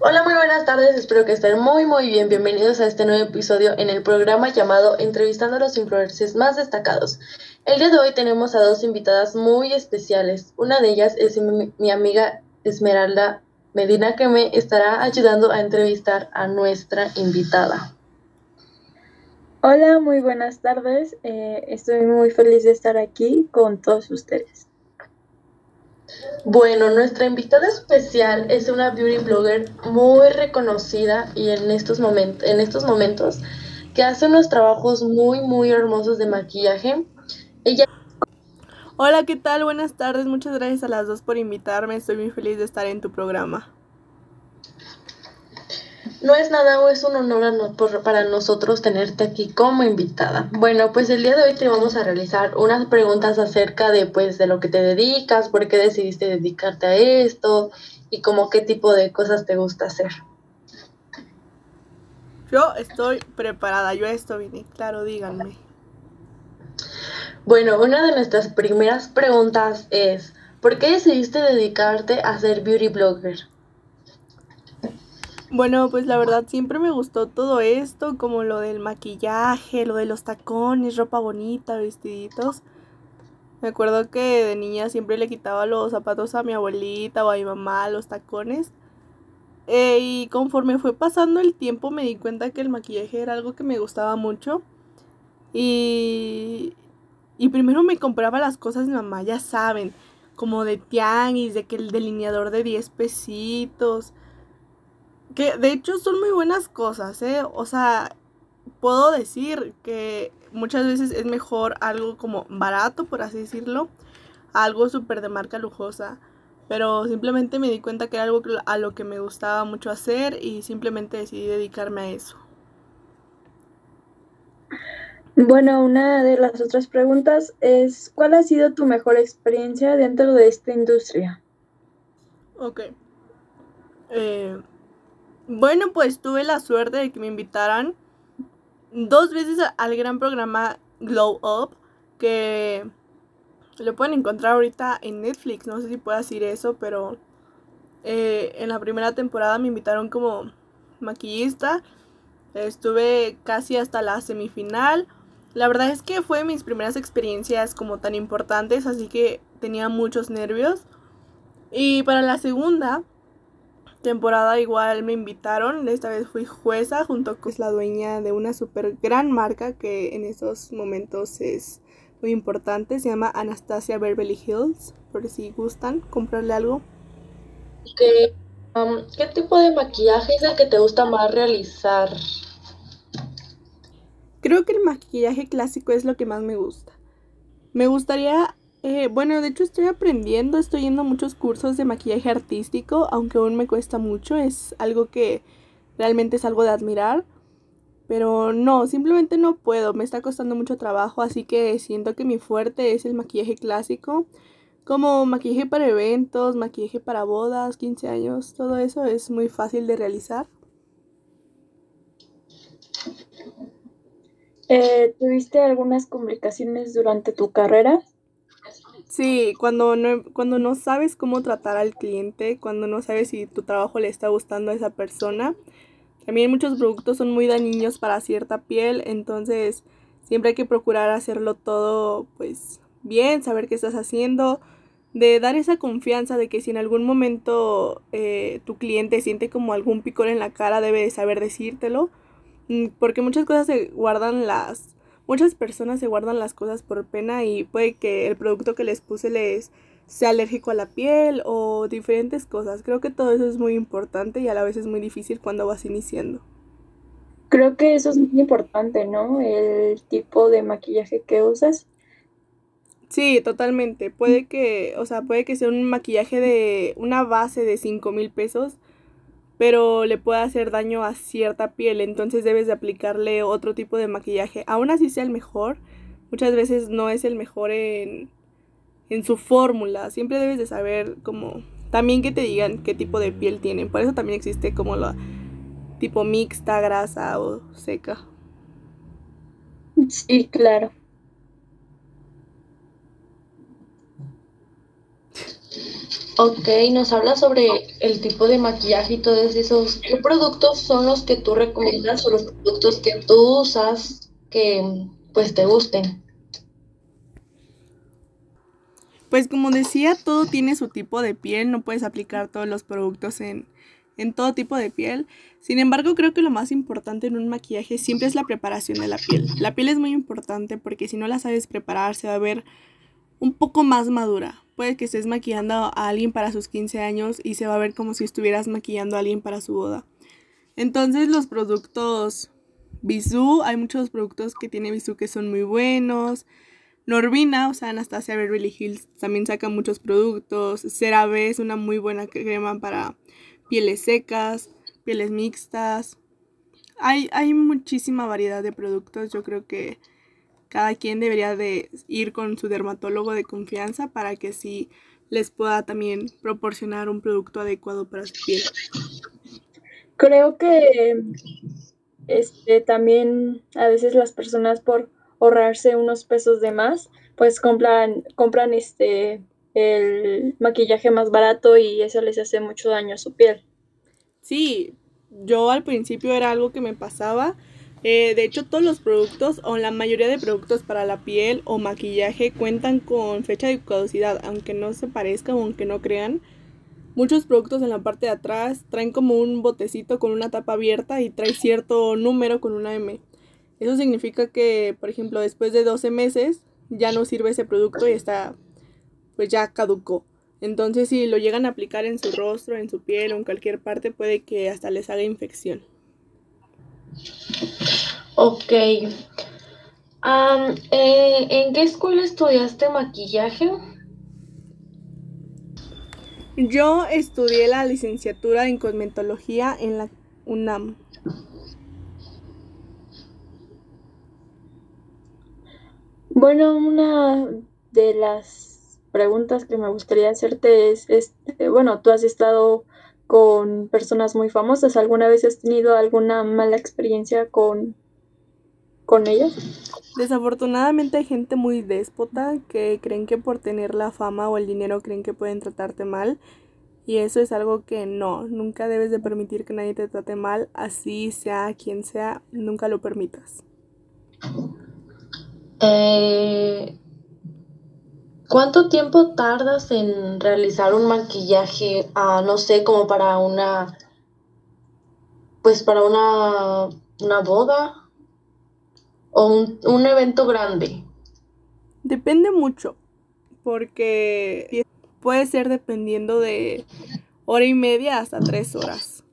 Hola, muy buenas tardes, espero que estén muy muy bien. Bienvenidos a este nuevo episodio en el programa llamado Entrevistando a los influencers más destacados. El día de hoy tenemos a dos invitadas muy especiales. Una de ellas es mi, mi amiga Esmeralda Medina que me estará ayudando a entrevistar a nuestra invitada. Hola, muy buenas tardes. Eh, estoy muy feliz de estar aquí con todos ustedes. Bueno, nuestra invitada especial es una beauty blogger muy reconocida y en estos, momentos, en estos momentos que hace unos trabajos muy, muy hermosos de maquillaje. Ella... Hola, ¿qué tal? Buenas tardes. Muchas gracias a las dos por invitarme. Estoy muy feliz de estar en tu programa. No es nada o es un honor para nosotros tenerte aquí como invitada. Bueno, pues el día de hoy te vamos a realizar unas preguntas acerca de pues de lo que te dedicas, por qué decidiste dedicarte a esto y como qué tipo de cosas te gusta hacer. Yo estoy preparada, yo a esto vine, claro, díganme. Bueno, una de nuestras primeras preguntas es, ¿por qué decidiste dedicarte a ser beauty blogger? Bueno, pues la verdad siempre me gustó todo esto, como lo del maquillaje, lo de los tacones, ropa bonita, vestiditos. Me acuerdo que de niña siempre le quitaba los zapatos a mi abuelita o a mi mamá, los tacones. Eh, y conforme fue pasando el tiempo me di cuenta que el maquillaje era algo que me gustaba mucho. Y, y primero me compraba las cosas de mi mamá, ya saben, como de tianguis, de que el delineador de 10 pesitos que de hecho son muy buenas cosas, ¿eh? O sea, puedo decir que muchas veces es mejor algo como barato, por así decirlo, algo súper de marca lujosa. Pero simplemente me di cuenta que era algo a lo que me gustaba mucho hacer y simplemente decidí dedicarme a eso. Bueno, una de las otras preguntas es, ¿cuál ha sido tu mejor experiencia dentro de esta industria? Ok. Eh, bueno, pues tuve la suerte de que me invitaran dos veces al gran programa Glow Up, que lo pueden encontrar ahorita en Netflix, no sé si puedo decir eso, pero eh, en la primera temporada me invitaron como maquillista, estuve casi hasta la semifinal. La verdad es que fue mis primeras experiencias como tan importantes, así que tenía muchos nervios. Y para la segunda, temporada igual me invitaron, esta vez fui jueza junto con la dueña de una super gran marca que en estos momentos es muy importante, se llama Anastasia Beverly Hills, por si gustan comprarle algo. ¿Qué, um, ¿Qué tipo de maquillaje es el que te gusta más realizar? Creo que el maquillaje clásico es lo que más me gusta. Me gustaría eh, bueno, de hecho estoy aprendiendo, estoy yendo a muchos cursos de maquillaje artístico, aunque aún me cuesta mucho, es algo que realmente es algo de admirar. Pero no, simplemente no puedo, me está costando mucho trabajo, así que siento que mi fuerte es el maquillaje clásico, como maquillaje para eventos, maquillaje para bodas, 15 años, todo eso es muy fácil de realizar. Eh, ¿Tuviste algunas complicaciones durante tu carrera? Sí, cuando no, cuando no sabes cómo tratar al cliente, cuando no sabes si tu trabajo le está gustando a esa persona. También muchos productos son muy dañinos para cierta piel, entonces siempre hay que procurar hacerlo todo pues bien, saber qué estás haciendo, de dar esa confianza de que si en algún momento eh, tu cliente siente como algún picor en la cara, debe de saber decírtelo, mm, porque muchas cosas se guardan las Muchas personas se guardan las cosas por pena y puede que el producto que les puse les sea alérgico a la piel o diferentes cosas. Creo que todo eso es muy importante y a la vez es muy difícil cuando vas iniciando. Creo que eso es muy importante, ¿no? El tipo de maquillaje que usas. Sí, totalmente. Puede que, o sea, puede que sea un maquillaje de una base de 5 mil pesos, pero le puede hacer daño a cierta piel, entonces debes de aplicarle otro tipo de maquillaje. Aún así sea el mejor, muchas veces no es el mejor en, en su fórmula, siempre debes de saber como también que te digan qué tipo de piel tienen, por eso también existe como la tipo mixta, grasa o seca. Sí, claro. Ok, nos habla sobre el tipo de maquillaje y todos esos. ¿Qué productos son los que tú recomiendas o los productos que tú usas que pues te gusten? Pues como decía, todo tiene su tipo de piel, no puedes aplicar todos los productos en, en todo tipo de piel. Sin embargo, creo que lo más importante en un maquillaje siempre es la preparación de la piel. La piel es muy importante porque si no la sabes preparar se va a ver un poco más madura. Puede que estés maquillando a alguien para sus 15 años y se va a ver como si estuvieras maquillando a alguien para su boda. Entonces los productos Bisú, hay muchos productos que tiene Bisú que son muy buenos. Norvina, o sea, Anastasia Beverly Hills también saca muchos productos. CeraVe es una muy buena crema para pieles secas, pieles mixtas. Hay, hay muchísima variedad de productos. Yo creo que cada quien debería de ir con su dermatólogo de confianza para que sí les pueda también proporcionar un producto adecuado para su piel. Creo que este también a veces las personas por ahorrarse unos pesos de más, pues compran compran este el maquillaje más barato y eso les hace mucho daño a su piel. Sí, yo al principio era algo que me pasaba eh, de hecho, todos los productos o la mayoría de productos para la piel o maquillaje cuentan con fecha de caducidad, aunque no se parezca o aunque no crean. Muchos productos en la parte de atrás traen como un botecito con una tapa abierta y trae cierto número con una M. Eso significa que, por ejemplo, después de 12 meses ya no sirve ese producto y está, pues ya caducó. Entonces, si lo llegan a aplicar en su rostro, en su piel o en cualquier parte, puede que hasta les haga infección. Ok. Eh, ¿En qué escuela estudiaste maquillaje? Yo estudié la licenciatura en cosmetología en la UNAM. Bueno, una de las preguntas que me gustaría hacerte es, este, bueno, tú has estado con personas muy famosas. ¿Alguna vez has tenido alguna mala experiencia con, con ellas? Desafortunadamente hay gente muy déspota que creen que por tener la fama o el dinero creen que pueden tratarte mal. Y eso es algo que no, nunca debes de permitir que nadie te trate mal, así sea quien sea, nunca lo permitas. Eh, ¿Cuánto tiempo tardas en realizar un maquillaje, ah, no sé, como para una, pues para una, una boda o un, un evento grande? Depende mucho, porque puede ser dependiendo de hora y media hasta tres horas.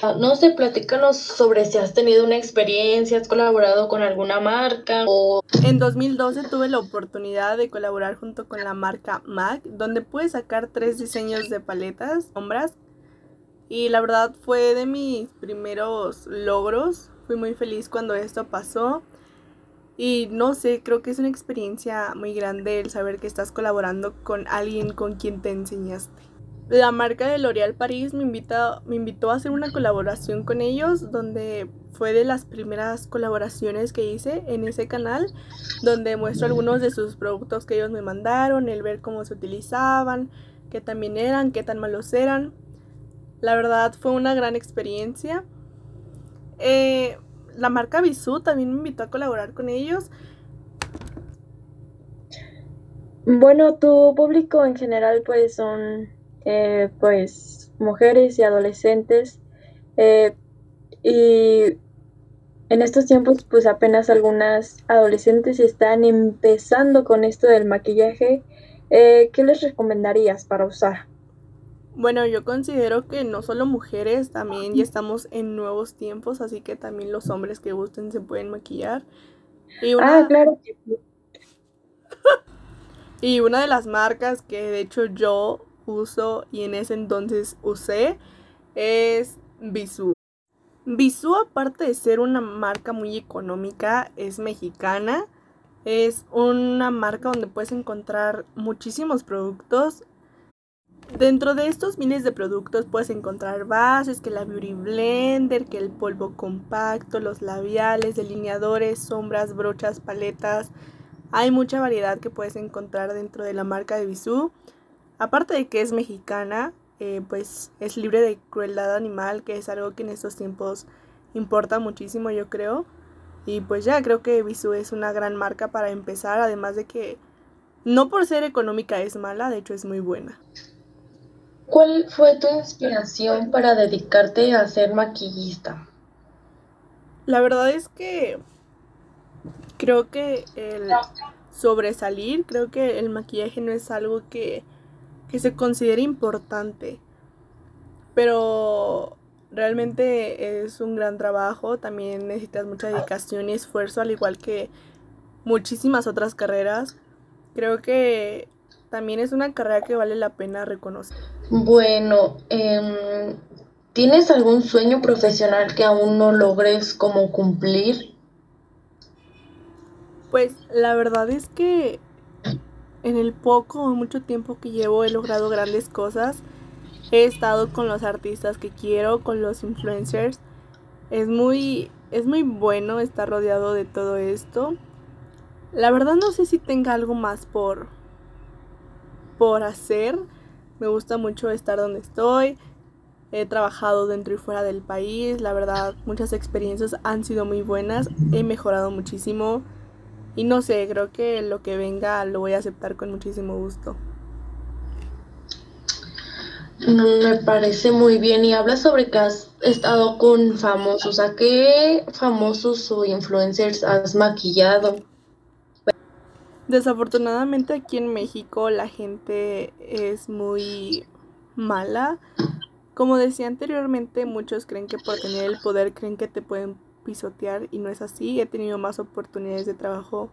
Ah, no sé, platícanos sobre si has tenido una experiencia, has colaborado con alguna marca o... En 2012 tuve la oportunidad de colaborar junto con la marca MAC, donde pude sacar tres diseños de paletas, sombras, y la verdad fue de mis primeros logros. Fui muy feliz cuando esto pasó. Y no sé, creo que es una experiencia muy grande el saber que estás colaborando con alguien con quien te enseñaste. La marca de L'Oréal París me, me invitó a hacer una colaboración con ellos, donde fue de las primeras colaboraciones que hice en ese canal, donde muestro algunos de sus productos que ellos me mandaron, el ver cómo se utilizaban, qué también eran, qué tan malos eran. La verdad fue una gran experiencia. Eh, la marca Bisú también me invitó a colaborar con ellos. Bueno, tu público en general pues son eh, pues mujeres y adolescentes eh, y en estos tiempos pues apenas algunas adolescentes están empezando con esto del maquillaje. Eh, ¿Qué les recomendarías para usar? Bueno, yo considero que no solo mujeres, también ya estamos en nuevos tiempos, así que también los hombres que gusten se pueden maquillar. Y una... Ah, claro. y una de las marcas que de hecho yo uso y en ese entonces usé es Bisú. Bisú, aparte de ser una marca muy económica, es mexicana. Es una marca donde puedes encontrar muchísimos productos. Dentro de estos miles de productos puedes encontrar bases, que la Beauty Blender, que el polvo compacto, los labiales, delineadores, sombras, brochas, paletas. Hay mucha variedad que puedes encontrar dentro de la marca de Bisú. aparte de que es mexicana, eh, pues es libre de crueldad animal, que es algo que en estos tiempos importa muchísimo, yo creo. Y pues ya creo que Visu es una gran marca para empezar, además de que no por ser económica es mala, de hecho es muy buena. ¿Cuál fue tu inspiración para dedicarte a ser maquillista? La verdad es que creo que el sobresalir, creo que el maquillaje no es algo que, que se considere importante. Pero realmente es un gran trabajo, también necesitas mucha dedicación y esfuerzo, al igual que muchísimas otras carreras. Creo que también es una carrera que vale la pena reconocer. Bueno, em, ¿tienes algún sueño profesional que aún no logres como cumplir? Pues la verdad es que en el poco o mucho tiempo que llevo he logrado grandes cosas. He estado con los artistas que quiero, con los influencers. Es muy, es muy bueno estar rodeado de todo esto. La verdad no sé si tenga algo más por, por hacer. Me gusta mucho estar donde estoy. He trabajado dentro y fuera del país. La verdad, muchas experiencias han sido muy buenas. He mejorado muchísimo. Y no sé, creo que lo que venga lo voy a aceptar con muchísimo gusto. Me parece muy bien y habla sobre que has estado con famosos. ¿A qué famosos o influencers has maquillado? Desafortunadamente aquí en México la gente es muy mala. Como decía anteriormente, muchos creen que por tener el poder creen que te pueden pisotear y no es así. He tenido más oportunidades de trabajo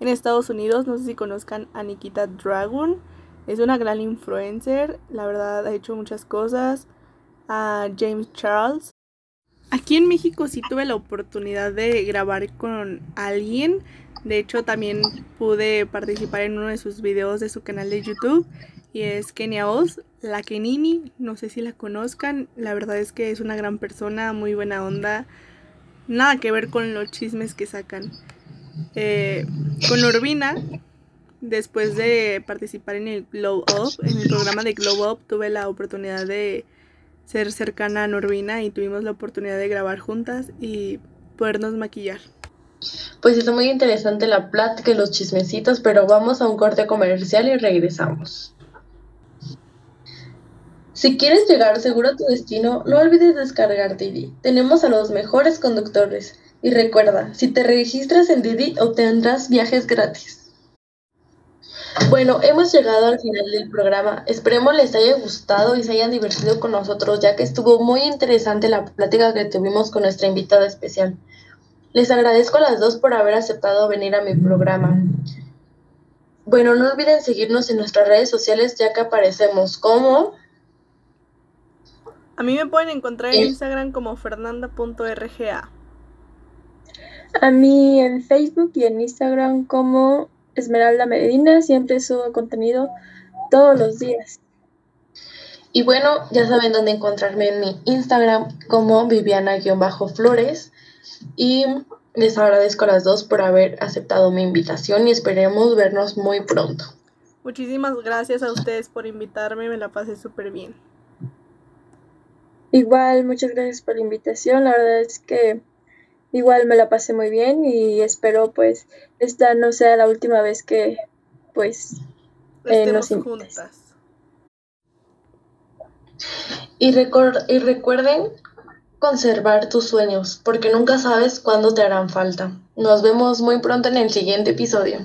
en Estados Unidos. No sé si conozcan a Nikita Dragon es una gran influencer, la verdad ha hecho muchas cosas. A James Charles. Aquí en México sí tuve la oportunidad de grabar con alguien. De hecho, también pude participar en uno de sus videos de su canal de YouTube. Y es Kenia Oz, la Kenini. No sé si la conozcan. La verdad es que es una gran persona, muy buena onda. Nada que ver con los chismes que sacan. Eh, con Urbina, después de participar en el Glow Up, en el programa de Glow Up, tuve la oportunidad de ser cercana a Norvina y tuvimos la oportunidad de grabar juntas y podernos maquillar. Pues está muy interesante la plática y los chismecitos, pero vamos a un corte comercial y regresamos. Si quieres llegar seguro a tu destino, no olvides descargar Didi. Tenemos a los mejores conductores. Y recuerda, si te registras en Didi obtendrás viajes gratis. Bueno, hemos llegado al final del programa. Esperemos les haya gustado y se hayan divertido con nosotros, ya que estuvo muy interesante la plática que tuvimos con nuestra invitada especial. Les agradezco a las dos por haber aceptado venir a mi programa. Bueno, no olviden seguirnos en nuestras redes sociales, ya que aparecemos como... A mí me pueden encontrar en Instagram como fernanda.rga. A mí en Facebook y en Instagram como Esmeralda Medina, siempre subo contenido todos los días. Y bueno, ya saben dónde encontrarme en mi Instagram como Viviana-Flores. Y les agradezco a las dos por haber aceptado mi invitación y esperemos vernos muy pronto. Muchísimas gracias a ustedes por invitarme, me la pasé súper bien. Igual, muchas gracias por la invitación. La verdad es que igual me la pasé muy bien y espero pues esta no sea la última vez que pues eh, nos juntas. Y, y recuerden conservar tus sueños, porque nunca sabes cuándo te harán falta. Nos vemos muy pronto en el siguiente episodio.